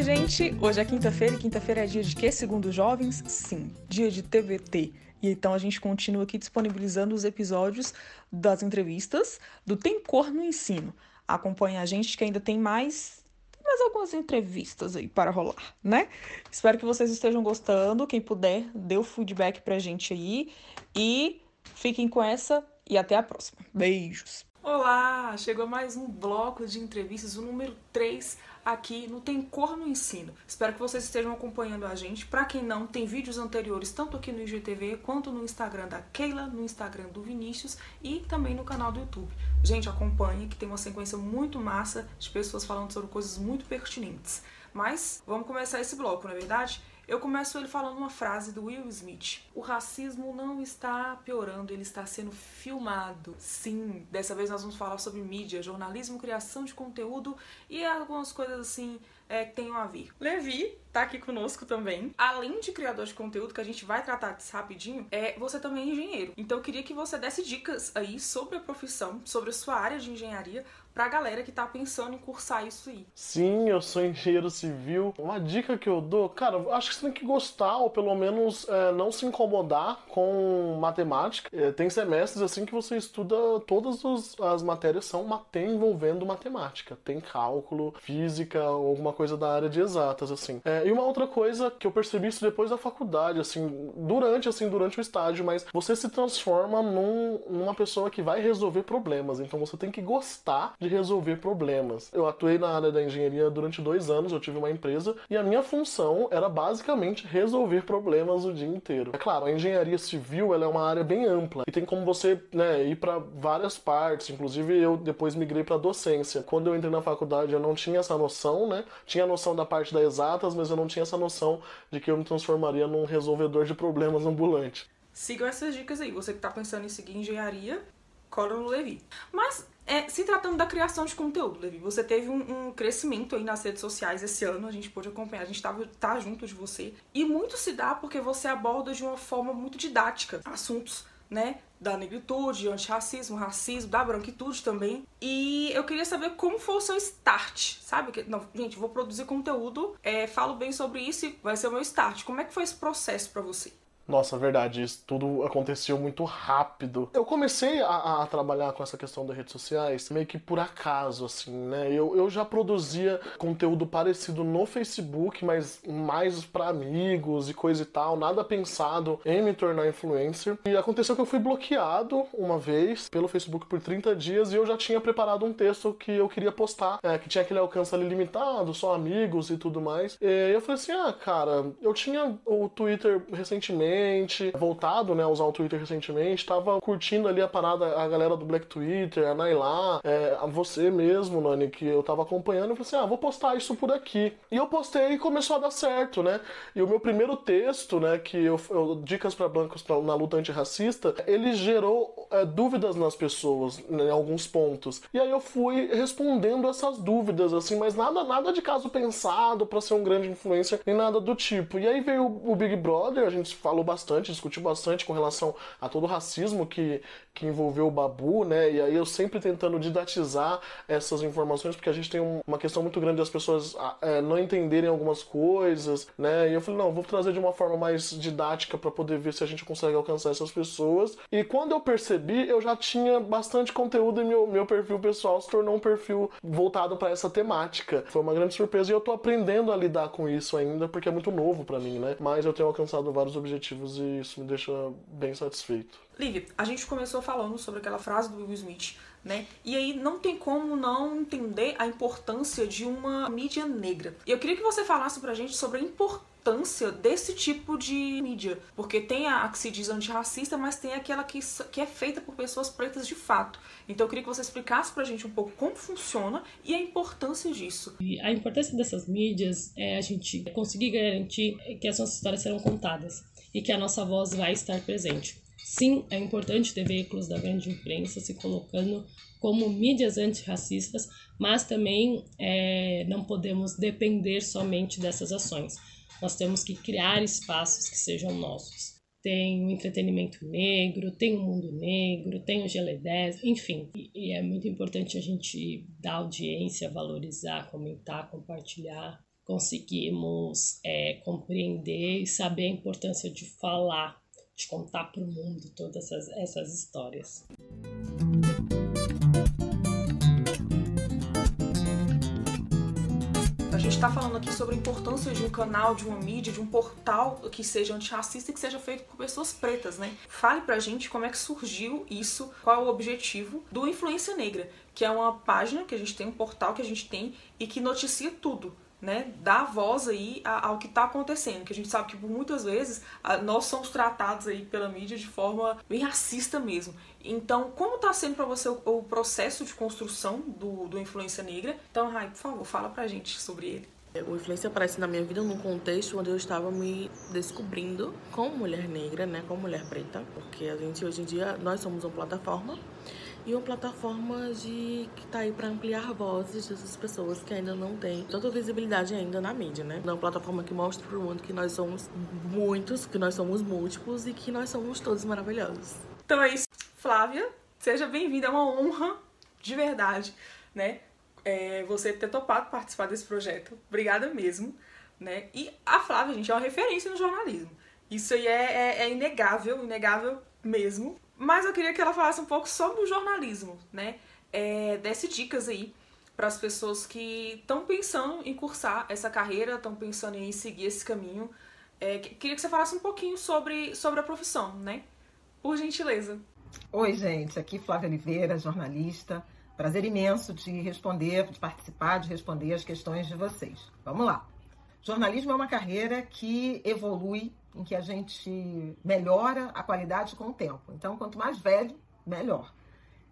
Oi, gente! Hoje é quinta-feira e quinta-feira é dia de quê, segundo os jovens? Sim, dia de TVT. E então a gente continua aqui disponibilizando os episódios das entrevistas do Tem Cor no Ensino. Acompanhe a gente que ainda tem mais mais algumas entrevistas aí para rolar, né? Espero que vocês estejam gostando. Quem puder, dê o feedback pra gente aí. E fiquem com essa e até a próxima. Beijos! Olá! Chegou mais um bloco de entrevistas, o número 3 aqui no Tem Cor no Ensino. Espero que vocês estejam acompanhando a gente. Para quem não, tem vídeos anteriores tanto aqui no IGTV quanto no Instagram da Keila, no Instagram do Vinícius e também no canal do YouTube. Gente, acompanhe que tem uma sequência muito massa de pessoas falando sobre coisas muito pertinentes. Mas vamos começar esse bloco, não é verdade? Eu começo ele falando uma frase do Will Smith. O racismo não está piorando, ele está sendo filmado. Sim, dessa vez nós vamos falar sobre mídia, jornalismo, criação de conteúdo e algumas coisas assim é, que tenham a ver. Levi tá aqui conosco também. Além de criador de conteúdo, que a gente vai tratar disso rapidinho, é, você também é engenheiro. Então eu queria que você desse dicas aí sobre a profissão, sobre a sua área de engenharia, pra galera que tá pensando em cursar isso aí. Sim, eu sou engenheiro civil. Uma dica que eu dou, cara, acho que você tem que gostar ou pelo menos é, não se incomodar com matemática. É, tem semestres assim que você estuda todas os, as matérias são tem envolvendo matemática, tem cálculo, física, alguma coisa da área de exatas assim. É, e uma outra coisa que eu percebi isso depois da faculdade, assim, durante assim durante o estágio, mas você se transforma num, numa pessoa que vai resolver problemas. Então você tem que gostar de resolver problemas. Eu atuei na área da engenharia durante dois anos, eu tive uma empresa e a minha função era basicamente resolver problemas o dia inteiro. É claro, a engenharia civil ela é uma área bem ampla e tem como você né, ir para várias partes. Inclusive eu depois migrei para docência. Quando eu entrei na faculdade eu não tinha essa noção, né? Tinha a noção da parte das exatas, mas eu não tinha essa noção de que eu me transformaria num resolvedor de problemas ambulante. Sigam essas dicas aí. Você que está pensando em seguir engenharia, cola no Levi. Mas é, se tratando da criação de conteúdo, Levi, você teve um, um, crescimento aí nas redes sociais esse ano, a gente pôde acompanhar, a gente tava, tá junto de você. E muito se dá porque você aborda de uma forma muito didática assuntos, né? Da negritude, antirracismo, racismo, da branquitude também. E eu queria saber como foi o seu start, sabe? Não, gente, vou produzir conteúdo, é, falo bem sobre isso e vai ser o meu start. Como é que foi esse processo para você? Nossa, verdade, isso tudo aconteceu muito rápido. Eu comecei a, a, trabalhar com essa questão das redes sociais meio que por acaso, assim, né? Eu, eu já produzia conteúdo parecido no Facebook, mas mais para amigos e coisa e tal, nada pensado em me tornar influencer. E aconteceu que eu fui bloqueado uma vez pelo Facebook por 30 dias e eu já tinha preparado um texto que eu queria postar, é, que tinha aquele alcance ali limitado, só amigos e tudo mais. E eu falei assim: ah, cara, eu tinha o Twitter recentemente recentemente, voltado né, a usar o Twitter recentemente, tava curtindo ali a parada, a galera do Black Twitter, a Nailá, é, a você mesmo, Nani, que eu tava acompanhando, eu falei assim, ah, vou postar isso por aqui. E eu postei e começou a dar certo, né? E o meu primeiro texto, né, que eu, eu Dicas para Blancos na luta antirracista, ele gerou é, dúvidas nas pessoas, né, em alguns pontos. E aí eu fui respondendo essas dúvidas, assim, mas nada, nada de caso pensado para ser um grande influencer, nem nada do tipo. E aí veio o Big Brother, a gente falou bastante, discutiu bastante com relação a todo o racismo que, que envolveu o Babu, né? E aí eu sempre tentando didatizar essas informações, porque a gente tem uma questão muito grande das pessoas é, não entenderem algumas coisas, né? E eu falei, não, vou trazer de uma forma mais didática para poder ver se a gente consegue alcançar essas pessoas. E quando eu percebi, eu já tinha bastante conteúdo e meu, meu perfil pessoal se tornou um perfil voltado para essa temática. Foi uma grande surpresa e eu tô aprendendo a lidar com isso ainda, porque é muito novo para mim, né? Mas eu tenho alcançado vários objetivos e isso me deixa bem satisfeito. Liv, a gente começou falando sobre aquela frase do Will Smith, né? E aí não tem como não entender a importância de uma mídia negra. E eu queria que você falasse pra gente sobre a importância desse tipo de mídia. Porque tem a, a que se diz antirracista, mas tem aquela que, que é feita por pessoas pretas de fato. Então eu queria que você explicasse pra gente um pouco como funciona e a importância disso. E a importância dessas mídias é a gente conseguir garantir que as nossas histórias serão contadas e que a nossa voz vai estar presente. Sim, é importante ter veículos da grande imprensa se colocando como mídias antirracistas, mas também é, não podemos depender somente dessas ações. Nós temos que criar espaços que sejam nossos. Tem o entretenimento negro, tem o mundo negro, tem o GL10, enfim. E, e é muito importante a gente dar audiência, valorizar, comentar, compartilhar, conseguimos é, compreender e saber a importância de falar, de contar para o mundo todas essas, essas histórias. A gente está falando aqui sobre a importância de um canal, de uma mídia, de um portal que seja antirracista e que seja feito por pessoas pretas, né? Fale pra gente como é que surgiu isso, qual é o objetivo do Influência Negra, que é uma página que a gente tem, um portal que a gente tem e que noticia tudo né, dar voz aí ao que está acontecendo, que a gente sabe que muitas vezes nós somos tratados aí pela mídia de forma bem racista mesmo. Então, como está sendo para você o, o, processo de construção do, do Influência Negra? Então, Rai, por favor, fala pra gente sobre ele. O Influência aparece na minha vida num contexto onde eu estava me descobrindo como mulher negra, né, como mulher preta, porque a gente hoje em dia nós somos uma plataforma e uma plataforma de que está aí para ampliar vozes dessas pessoas que ainda não têm tanta visibilidade ainda na mídia, né? É uma plataforma que mostra para o mundo que nós somos muitos, que nós somos múltiplos e que nós somos todos maravilhosos. Então é isso, Flávia, seja bem-vinda, é uma honra de verdade, né? É, você ter topado participar desse projeto. Obrigada mesmo, né? E a Flávia, gente, é uma referência no jornalismo. Isso aí é, é, é inegável, inegável mesmo. Mas eu queria que ela falasse um pouco sobre o jornalismo, né? É, desse dicas aí para as pessoas que estão pensando em cursar essa carreira, estão pensando em seguir esse caminho. É, queria que você falasse um pouquinho sobre, sobre a profissão, né? Por gentileza. Oi, gente. Aqui Flávia Oliveira, jornalista. Prazer imenso de responder, de participar, de responder as questões de vocês. Vamos lá. Jornalismo é uma carreira que evolui em que a gente melhora a qualidade com o tempo. Então, quanto mais velho, melhor.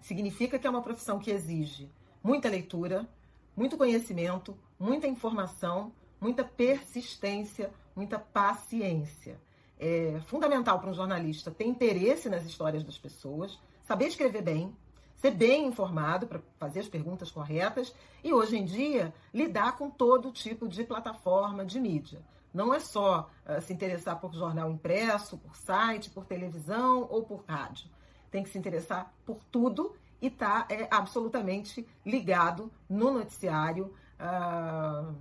Significa que é uma profissão que exige muita leitura, muito conhecimento, muita informação, muita persistência, muita paciência. É fundamental para um jornalista ter interesse nas histórias das pessoas, saber escrever bem, ser bem informado para fazer as perguntas corretas e, hoje em dia, lidar com todo tipo de plataforma de mídia. Não é só uh, se interessar por jornal impresso, por site, por televisão ou por rádio. Tem que se interessar por tudo e tá, é, absolutamente ligado no noticiário, uh,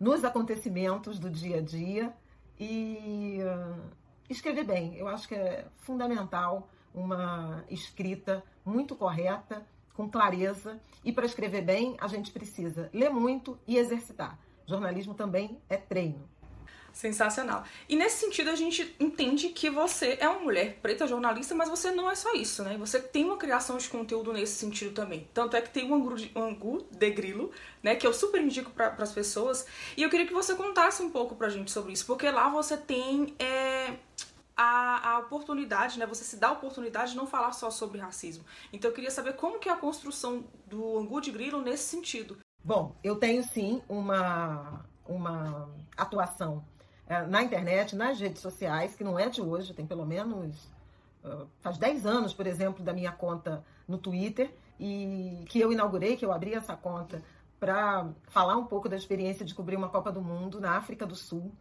nos acontecimentos do dia a dia e uh, escrever bem. Eu acho que é fundamental uma escrita muito correta, com clareza. E para escrever bem, a gente precisa ler muito e exercitar. Jornalismo também é treino. Sensacional. E nesse sentido, a gente entende que você é uma mulher preta jornalista, mas você não é só isso, né? Você tem uma criação de conteúdo nesse sentido também. Tanto é que tem o Angu de, Grilo, né? Que eu super indico para as pessoas. E eu queria que você contasse um pouco pra gente sobre isso, porque lá você tem. É a, a, oportunidade, né? Você se dá a oportunidade de não falar só sobre racismo. Então eu queria saber como que é a construção do Angu de Grilo nesse sentido. Bom, eu tenho sim uma, uma atuação é, na internet, nas redes sociais, que não é de hoje, tem pelo menos. Uh, faz 10 anos, por exemplo, da minha conta no Twitter, e que eu inaugurei, que eu abri essa conta para falar um pouco da experiência de cobrir uma Copa do Mundo na África do Sul.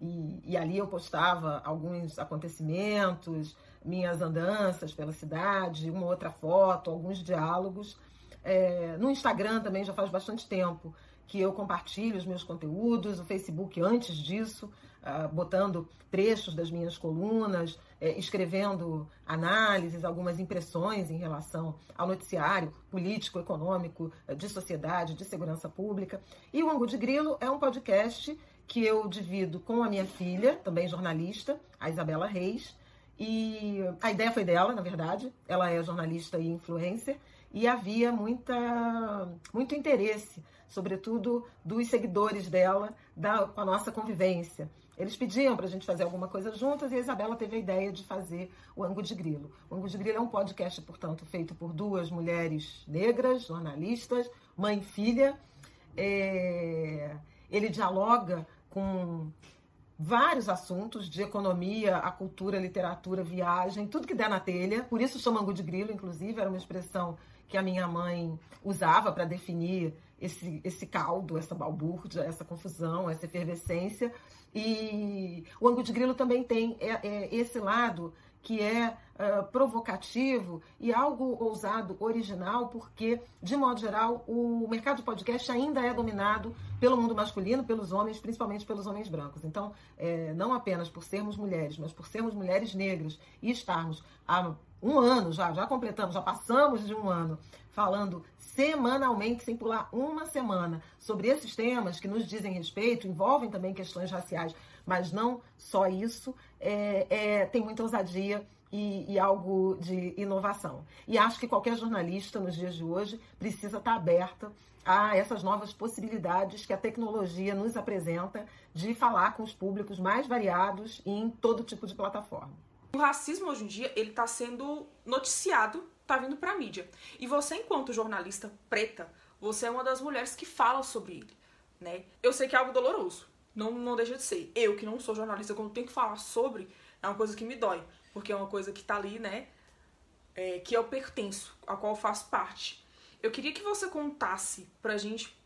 E, e, ali eu postava alguns acontecimentos, minhas andanças pela cidade, uma outra foto, alguns diálogos. É, no Instagram também já faz bastante tempo que eu compartilho os meus conteúdos, o Facebook antes disso, uh, botando trechos das minhas colunas, eh, escrevendo análises, algumas impressões em relação ao noticiário político, econômico, de sociedade, de segurança pública. E o Angu de Grilo é um podcast que eu divido com a minha filha, também jornalista, a Isabela Reis. E a ideia foi dela, na verdade. Ela é jornalista e influencer e havia muita, muito interesse, sobretudo dos seguidores dela, da, com a nossa convivência. Eles pediam para a gente fazer alguma coisa juntas e a Isabela teve a ideia de fazer o Ango de Grilo. O Ango de Grilo é um podcast, portanto, feito por duas mulheres negras, jornalistas, mãe e filha. É... Ele dialoga com vários assuntos, de economia, a cultura, a literatura, viagem, tudo que der na telha. Por isso chama Angu de Grilo, inclusive, era uma expressão que a minha mãe usava para definir esse, esse caldo, essa balbúrdia, essa confusão, essa efervescência. E o ângulo de grilo também tem é, é esse lado que é uh, provocativo e algo ousado, original, porque, de modo geral, o mercado de podcast ainda é dominado pelo mundo masculino, pelos homens, principalmente pelos homens brancos. Então, é, não apenas por sermos mulheres, mas por sermos mulheres negras e estarmos há um ano já, já completamos, já passamos de um ano falando semanalmente, sem pular uma semana, sobre esses temas que nos dizem respeito, envolvem também questões raciais, mas não só isso, é, é, tem muita ousadia e, e, algo de inovação. E acho que qualquer jornalista nos dias de hoje precisa estar aberta a essas novas possibilidades que a tecnologia nos apresenta de falar com os públicos mais variados em todo tipo de plataforma. O racismo hoje em dia ele está sendo noticiado, está vindo para a mídia. E você, enquanto jornalista preta, você é uma das mulheres que fala sobre ele, né? Eu sei que é algo doloroso, não, não deixa de ser. Eu, que não sou jornalista, quando tenho que falar sobre, é uma coisa que me dói. Porque é uma coisa que tá ali, né? É, que eu pertenço, a qual eu faço parte. Eu queria que você contasse pra gente,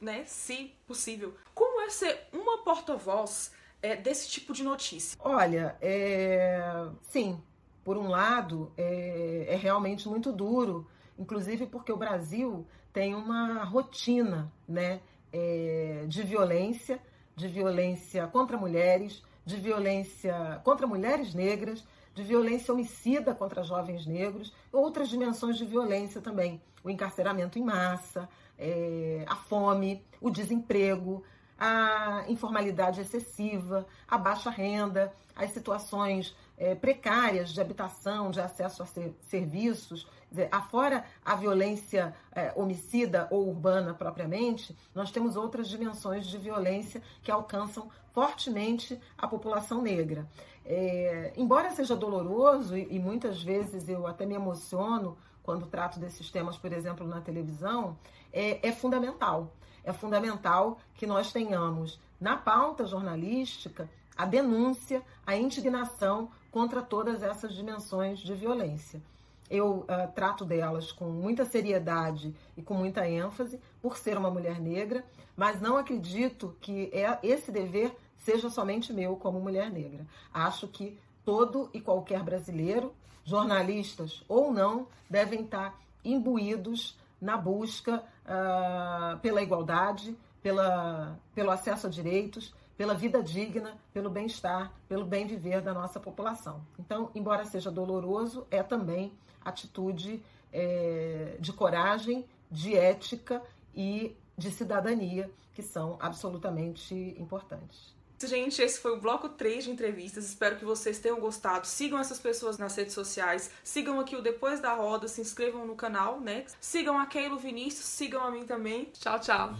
né, se possível, como é ser uma porta-voz é, desse tipo de notícia. Olha, é... sim, por um lado, é, é realmente muito duro, inclusive porque o Brasil tem uma rotina, né, é, de violência de violência contra mulheres, de violência contra mulheres negras, de violência homicida contra jovens negros, outras dimensões de violência também. O encarceramento em massa, é, a fome, o desemprego, a informalidade excessiva, a baixa renda, as situações é, precárias de habitação, de acesso a ser, serviços, dizer, afora a violência é, homicida ou urbana propriamente, nós temos outras dimensões de violência que alcançam fortemente a população negra. É, embora seja doloroso, e, e muitas vezes eu até me emociono quando trato desses temas, por exemplo, na televisão, é, é fundamental. É fundamental que nós tenhamos na pauta jornalística a denúncia, a indignação contra todas essas dimensões de violência eu uh, trato delas com muita seriedade e com muita ênfase, por ser uma mulher negra, mas não acredito que é, esse dever seja somente meu como mulher negra. Acho que todo e qualquer brasileiro, jornalistas ou não, devem estar imbuídos na busca uh, pela igualdade, pela, pelo acesso a direitos, pela vida digna, pelo bem-estar, pelo bem viver da nossa população. Então, embora seja doloroso, é também atitude é, de coragem, de ética e de cidadania, que são absolutamente importantes. Gente, esse foi o bloco 3 de entrevistas. Espero que vocês tenham gostado. Sigam essas pessoas nas redes sociais. Sigam aqui o Depois da Roda. Se inscrevam no canal, né? Sigam a Keilo Vinícius. Sigam a mim também. Tchau, tchau.